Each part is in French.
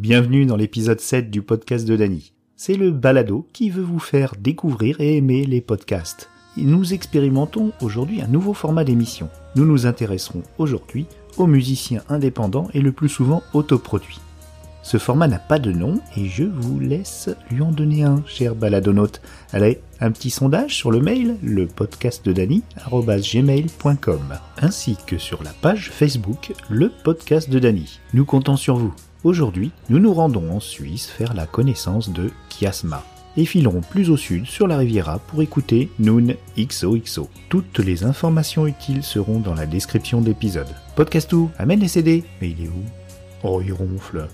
Bienvenue dans l'épisode 7 du podcast de Dany. C'est le balado qui veut vous faire découvrir et aimer les podcasts. Nous expérimentons aujourd'hui un nouveau format d'émission. Nous nous intéresserons aujourd'hui aux musiciens indépendants et le plus souvent autoproduits. Ce format n'a pas de nom et je vous laisse lui en donner un, cher baladonaute. Allez, un petit sondage sur le mail, le podcast de gmail.com, ainsi que sur la page Facebook, le podcast de Dany. Nous comptons sur vous. Aujourd'hui, nous nous rendons en Suisse faire la connaissance de Kiasma et filerons plus au sud sur la Riviera pour écouter Noon XOXO. Toutes les informations utiles seront dans la description de l'épisode. Podcastou, amène les CD. Mais il est où? Oh, il ronfle.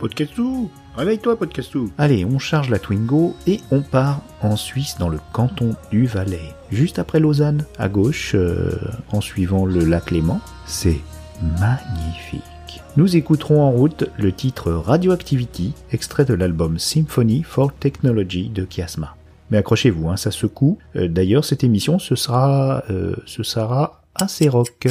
Podcastou Réveille-toi, Podcastou Allez, on charge la Twingo et on part en Suisse dans le canton du Valais. Juste après Lausanne, à gauche, euh, en suivant le lac Léman. C'est magnifique. Nous écouterons en route le titre Radioactivity, extrait de l'album Symphony for Technology de Kiasma. Mais accrochez-vous, hein, ça secoue. Euh, D'ailleurs, cette émission, ce euh, ce sera assez rock.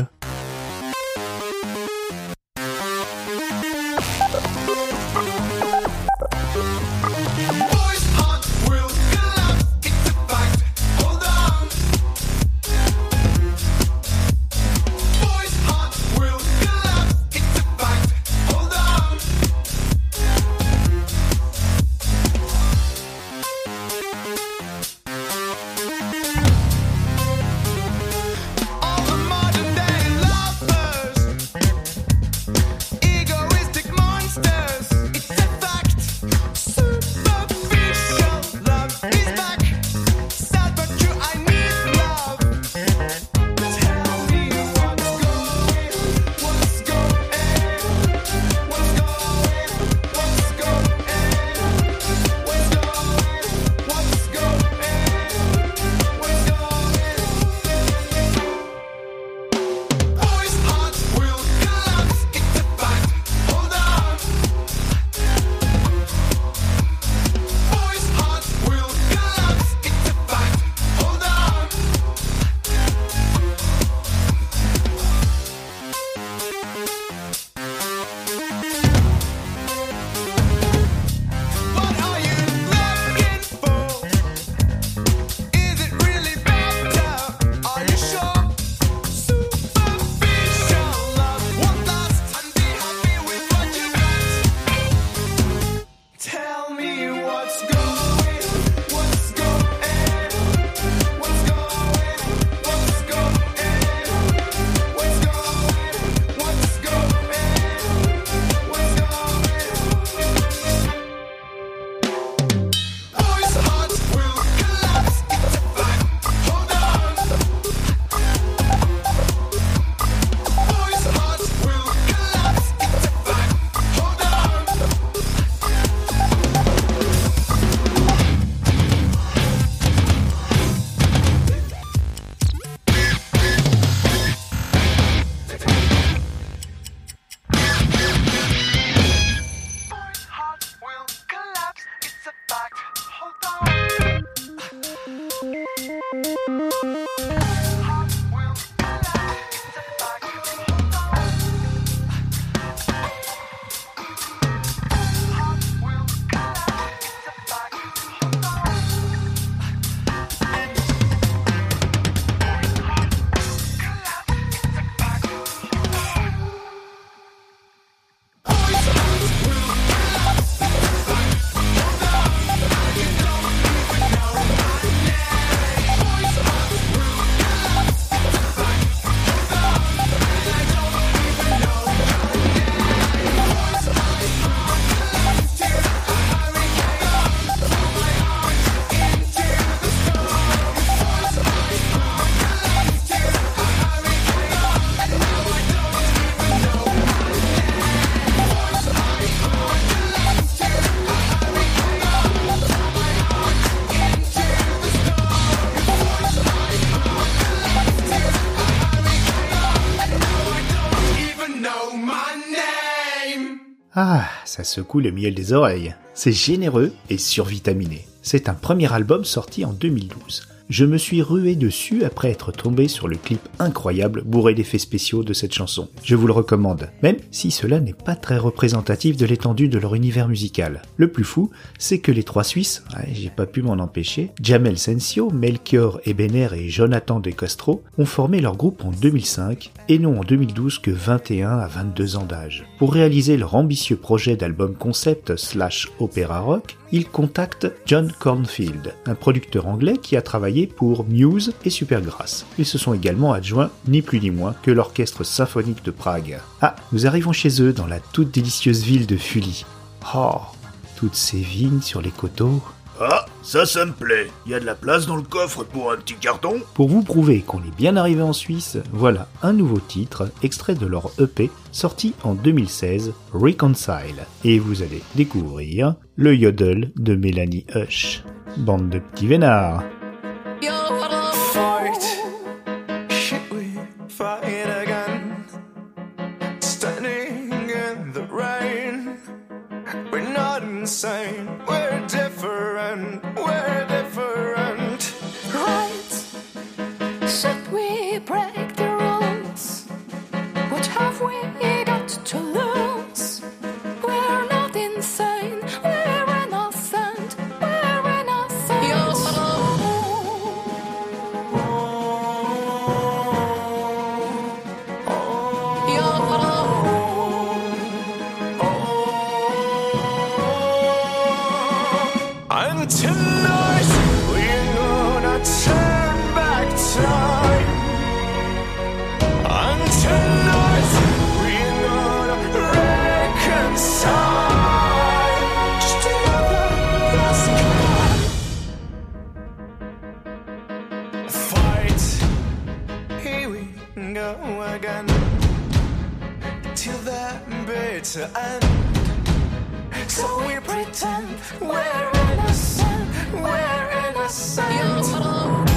Ça secoue le miel des oreilles. C'est généreux et survitaminé. C'est un premier album sorti en 2012. Je me suis rué dessus après être tombé sur le clip incroyable bourré d'effets spéciaux de cette chanson. Je vous le recommande, même si cela n'est pas très représentatif de l'étendue de leur univers musical. Le plus fou, c'est que les trois Suisses, j'ai pas pu m'en empêcher, Jamel Sensio, Melchior Ebener et Jonathan De Castro, ont formé leur groupe en 2005 et non en 2012 que 21 à 22 ans d'âge. Pour réaliser leur ambitieux projet d'album concept slash opéra rock, ils contactent John Cornfield, un producteur anglais qui a travaillé pour Muse et Supergrass. Ils se sont également adjoints ni plus ni moins que l'orchestre symphonique de Prague. Ah, nous arrivons chez eux dans la toute délicieuse ville de Fully. Oh, toutes ces vignes sur les coteaux. Ah, ça, ça me plaît. Il y a de la place dans le coffre pour un petit carton Pour vous prouver qu'on est bien arrivé en Suisse, voilà un nouveau titre, extrait de leur EP, sorti en 2016, Reconcile. Et vous allez découvrir le yodel de Mélanie Hush. Bande de petits vénards. Fight. Shit, we fight again. Standing in the rain. We're not insane. We're different. Go again. Till that bitter end. So we pretend we're innocent, we're innocent.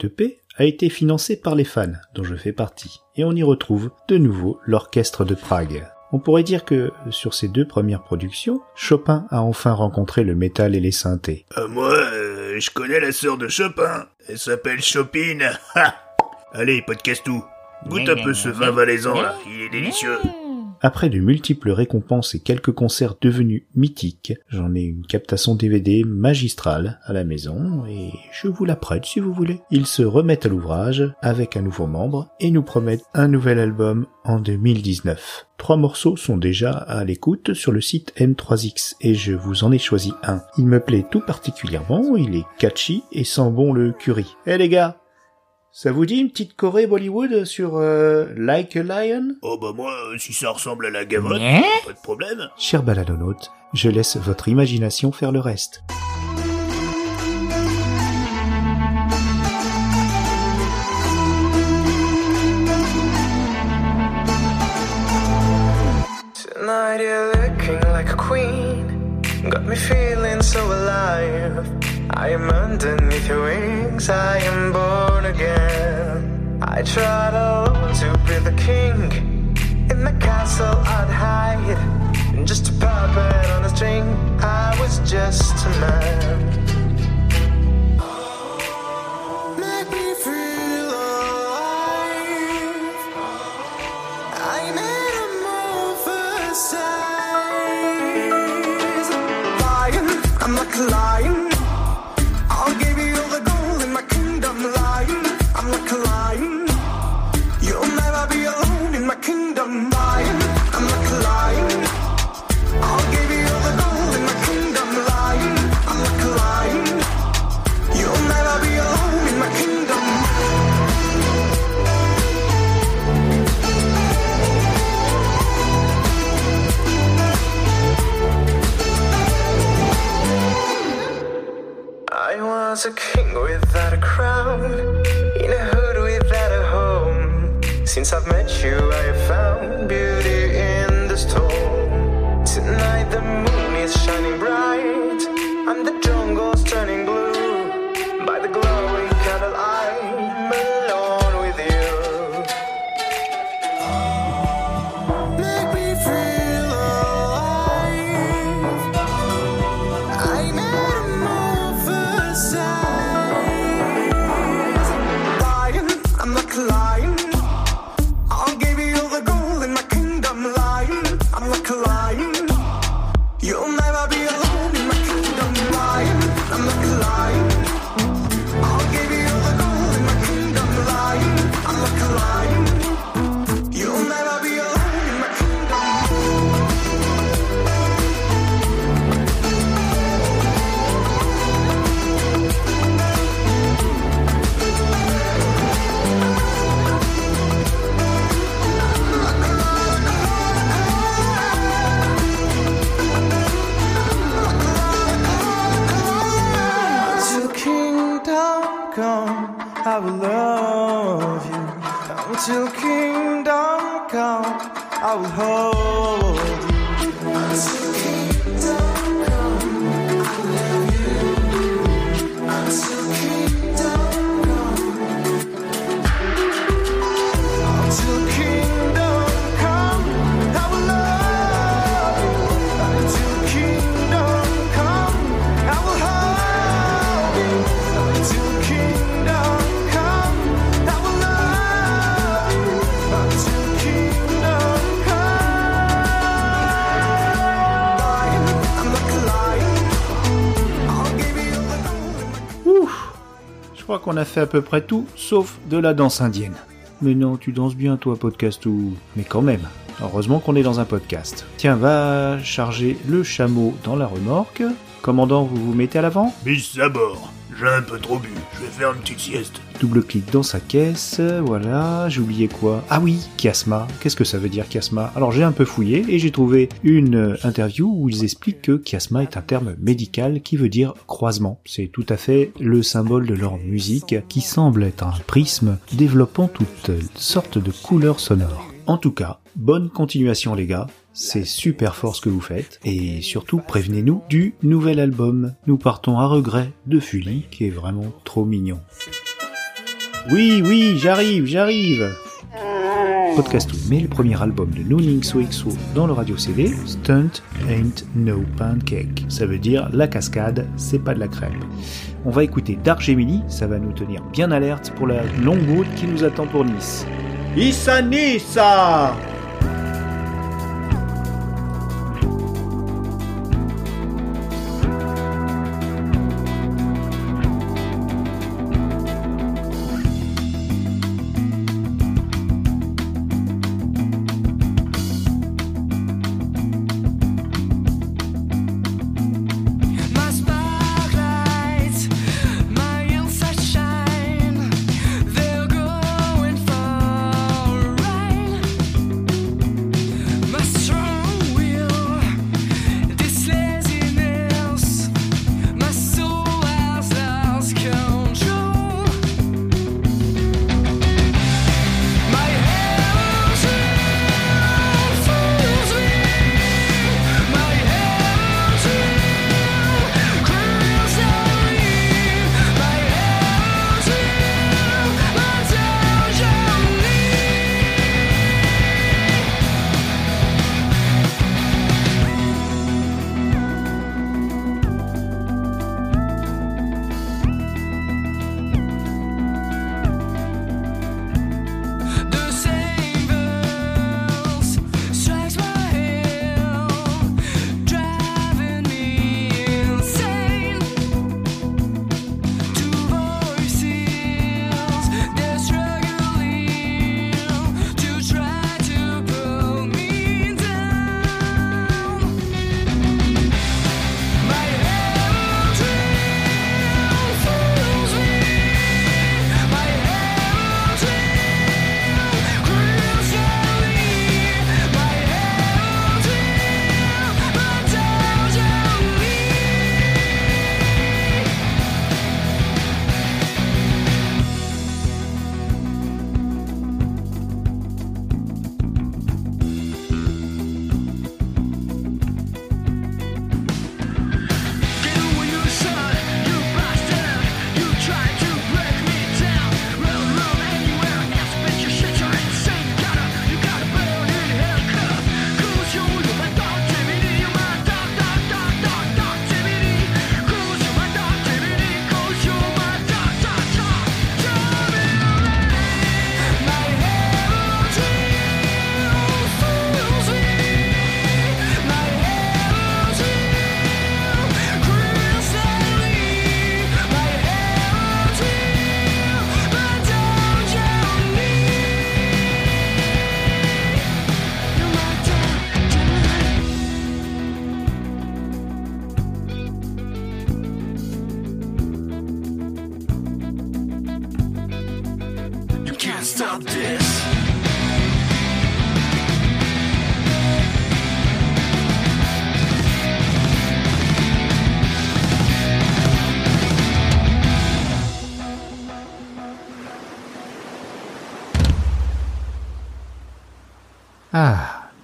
Cette EP a été financée par les fans, dont je fais partie, et on y retrouve de nouveau l'orchestre de Prague. On pourrait dire que, sur ces deux premières productions, Chopin a enfin rencontré le métal et les synthés. Euh, Moi, euh, je connais la sœur de Chopin. Elle s'appelle Chopine. Ha Allez, podcast tout. Goûte un peu ce vin valaisan là, il est délicieux. Après de multiples récompenses et quelques concerts devenus mythiques, j'en ai une captation DVD magistrale à la maison et je vous la prête si vous voulez. Ils se remettent à l'ouvrage avec un nouveau membre et nous promettent un nouvel album en 2019. Trois morceaux sont déjà à l'écoute sur le site M3X et je vous en ai choisi un. Il me plaît tout particulièrement, il est catchy et sent bon le curry. Eh les gars, ça vous dit une petite choré Bollywood sur euh, Like a Lion? Oh bah moi, si ça ressemble à la gavotte, pas de problème. Cher baladonaute, je laisse votre imagination faire le reste. Tonight you're looking like a queen. Got me feeling so alive. I am underneath your wings. I am born again. I tried alone to be the king. In the castle I'd hide. Just a puppet on a string. I was just a man. A king without a crown, in a hood without a home. Since I've met you, I alive. Qu'on a fait à peu près tout, sauf de la danse indienne. Mais non, tu danses bien toi, podcast ou... Mais quand même, heureusement qu'on est dans un podcast. Tiens, va charger le chameau dans la remorque. Commandant, vous vous mettez à l'avant? Bis à bord. J'ai un peu trop bu. Je vais faire une petite sieste. Double-clic dans sa caisse, voilà, j'ai oublié quoi? Ah oui, chiasma. Qu'est-ce que ça veut dire chiasma Alors j'ai un peu fouillé et j'ai trouvé une euh, interview où ils expliquent que chiasma est un terme médical qui veut dire croisement. C'est tout à fait le symbole de leur musique qui semble être un prisme développant toutes sortes de couleurs sonores. En tout cas, bonne continuation les gars, c'est super fort ce que vous faites, et surtout prévenez-nous du nouvel album. Nous partons à regret de Fully, qui est vraiment trop mignon. Oui, oui, j'arrive, j'arrive Podcast mais le premier album de Nooning XO dans le radio CD, Stunt Ain't No Pancake. Ça veut dire la cascade, c'est pas de la crêpe. On va écouter Dark Gemini, ça va nous tenir bien alerte pour la longue route qui nous attend pour Nice. Issa Nissa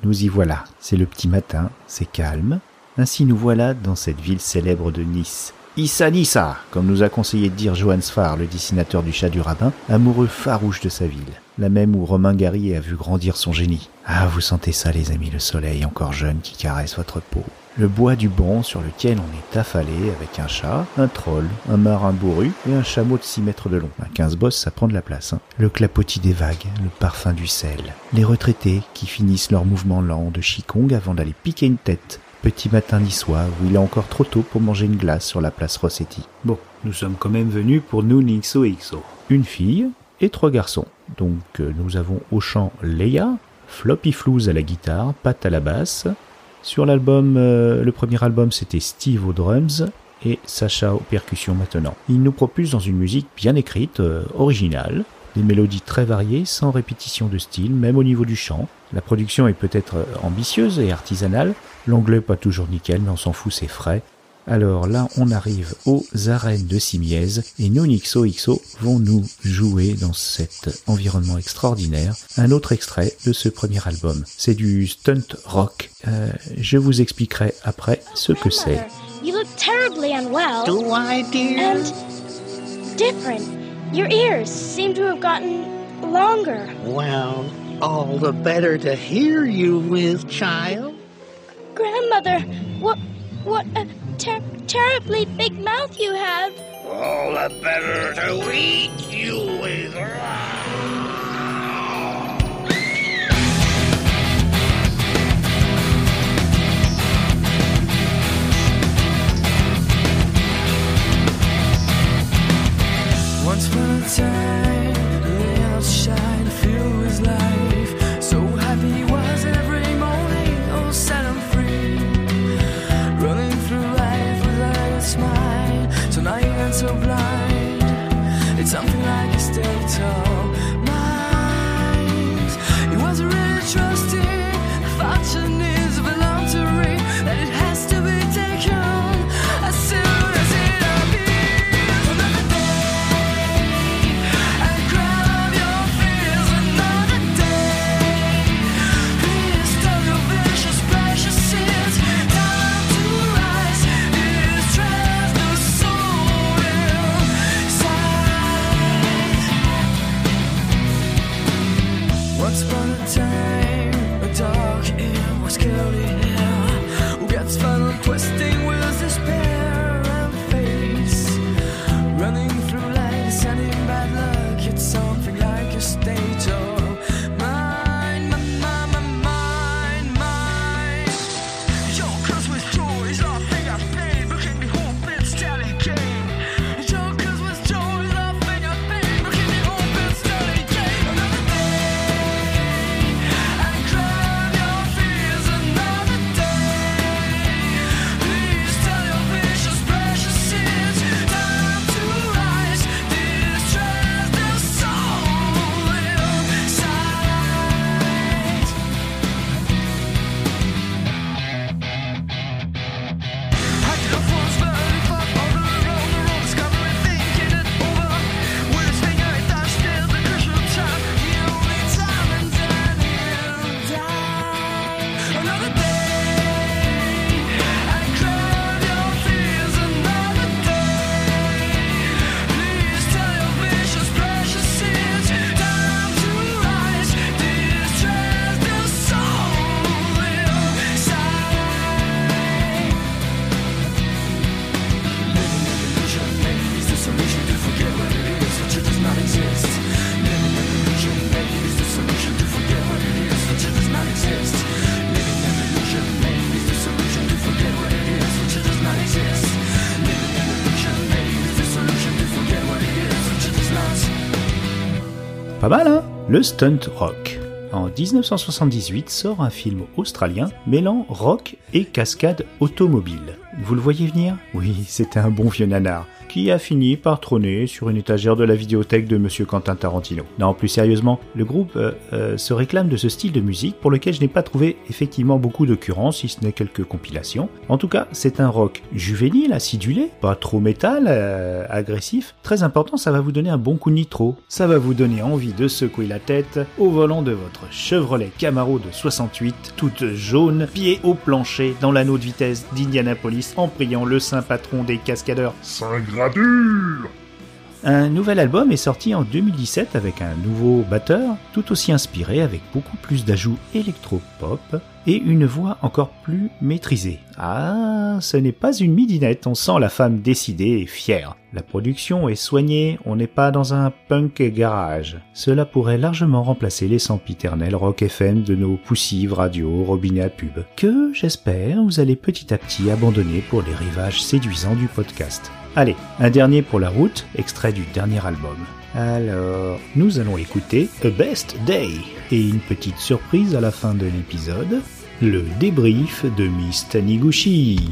nous y voilà. C'est le petit matin, c'est calme. Ainsi nous voilà dans cette ville célèbre de Nice. Issa Nissa, comme nous a conseillé de dire Johannes Farr, le dessinateur du chat du rabbin, amoureux farouche de sa ville. La même où Romain Gary a vu grandir son génie. Ah, vous sentez ça, les amis, le soleil encore jeune qui caresse votre peau. Le bois du banc sur lequel on est affalé avec un chat, un troll, un marin bourru et un chameau de 6 mètres de long. À 15 bosses, ça prend de la place. hein. Le clapotis des vagues, le parfum du sel. Les retraités qui finissent leur mouvement lent de Qigong avant d'aller piquer une tête. Petit matin niçois où il est encore trop tôt pour manger une glace sur la place Rossetti. Bon, nous sommes quand même venus pour nous Nixo XO. Une fille et trois garçons. Donc euh, nous avons au chant Leia, Floppy Flouz à la guitare, Pat à la basse. Sur l'album, euh, le premier album c'était Steve aux drums et Sacha aux percussions maintenant. Il nous propulse dans une musique bien écrite, euh, originale, des mélodies très variées, sans répétition de style, même au niveau du chant. La production est peut-être euh, ambitieuse et artisanale, l'anglais pas toujours nickel, mais on s'en fout, c'est frais. Alors là, on arrive aux arènes de Simiez et nous, Nixo XO, vont nous jouer dans cet environnement extraordinaire un autre extrait de ce premier album. C'est du stunt rock. Euh, je vous expliquerai après ce que c'est. You look terribly unwell. Do I, dear? And different. Your ears seem to have gotten longer. Well, all the better to hear you with, child. Grandmother, what what a ter- terribly big mouth you have. All the better to eat you with. Once upon a time, Le stunt rock. En 1978 sort un film australien mêlant rock et cascade automobile. Vous le voyez venir? Oui, c'était un bon vieux nanar. Qui a fini par trôner sur une étagère de la vidéothèque de Monsieur Quentin Tarantino. Non, plus sérieusement, le groupe euh, euh, se réclame de ce style de musique pour lequel je n'ai pas trouvé effectivement beaucoup d'occurrences, si ce n'est quelques compilations. En tout cas, c'est un rock juvénile, acidulé, pas trop métal, euh, agressif. Très important, ça va vous donner un bon coup de nitro. Ça va vous donner envie de secouer la tête au volant de votre Chevrolet Camaro de 68, toute jaune, pied au plancher dans l'anneau de vitesse d'Indianapolis en priant le saint patron des cascadeurs. Un nouvel album est sorti en 2017 avec un nouveau batteur, tout aussi inspiré avec beaucoup plus d'ajouts électro-pop et une voix encore plus maîtrisée. Ah, ce n'est pas une midinette, on sent la femme décidée et fière. La production est soignée, on n'est pas dans un punk garage. Cela pourrait largement remplacer les sempiternels rock FM de nos poussives radio, robinets à pub, que, j'espère, vous allez petit à petit abandonner pour les rivages séduisants du podcast. Allez, un dernier pour la route, extrait du dernier album. Alors, nous allons écouter A Best Day et une petite surprise à la fin de l'épisode, le débrief de Miss Taniguchi.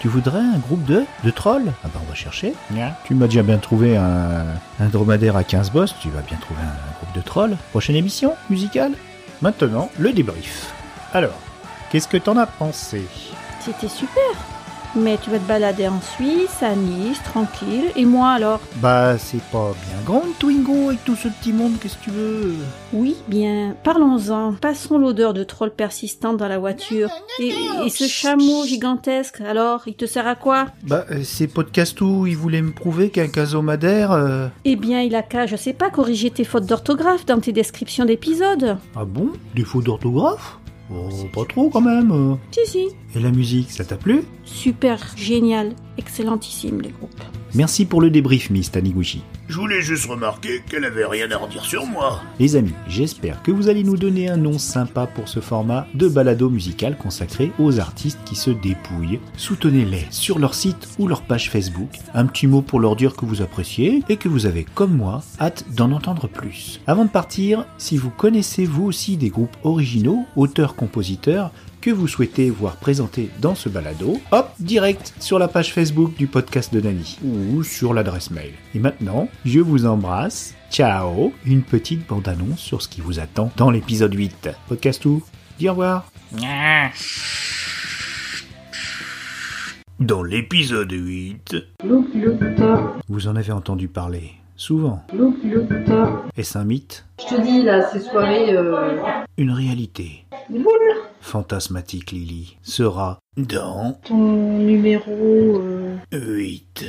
Tu voudrais un groupe de de trolls? Ah bah on va chercher. Tu m'as déjà bien trouvé un, un dromadaire à 15 boss, tu vas bien trouver un, un groupe de trolls. Prochaine émission musicale? Maintenant, le débrief. Alors, qu'est-ce que t'en as pensé? C'était super. Mais tu vas te balader en Suisse, à Nice, tranquille. Et moi alors Bah, c'est pas bien grande, Twingo, avec tout ce petit monde, qu'est-ce que tu veux? Oui, bien, parlons-en. Passons l'odeur de troll persistante dans la voiture. Et, et ce chameau gigantesque, alors, il te sert à quoi? Bah, euh, c'est Podcastou, il voulait me prouver qu'un casomadaire... euh, Eh bien, il a qu'à, je sais pas, corriger tes fautes d'orthographe dans tes descriptions d'épisodes. Ah bon? Défaut d'orthographe? Oh, pas trop quand même. Si, si. Et la musique, ça t'a plu? Super, génial, excellentissime les groupes. Merci pour le débrief, Miss Taniguchi. Je voulais juste remarquer qu'elle avait rien à redire sur moi. Les amis, j'espère que vous allez nous donner un nom sympa pour ce format de balado musical consacré aux artistes qui se dépouillent. Soutenez-les sur leur site ou leur page Facebook. Un petit mot pour leur dire que vous appréciez et que vous avez, comme moi, hâte d'en entendre plus. Avant de partir, si vous connaissez vous aussi des groupes originaux, auteurs-compositeurs, que vous souhaitez voir présentés dans ce balado, hop, direct sur la page Facebook du podcast de Nani ou sur l'adresse mail. Et maintenant, je vous embrasse. Ciao Une petite bande-annonce sur ce qui vous attend dans l'épisode 8. Podcast tout, dis au revoir. Dans l'épisode 8, Look, look, top. Vous en avez entendu parler, souvent. Est-ce un mythe? Je te dis, là, ces soirées, euh... Une réalité Boule. Fantasmatique, Lily, sera dans Ton numéro... Euh... 8.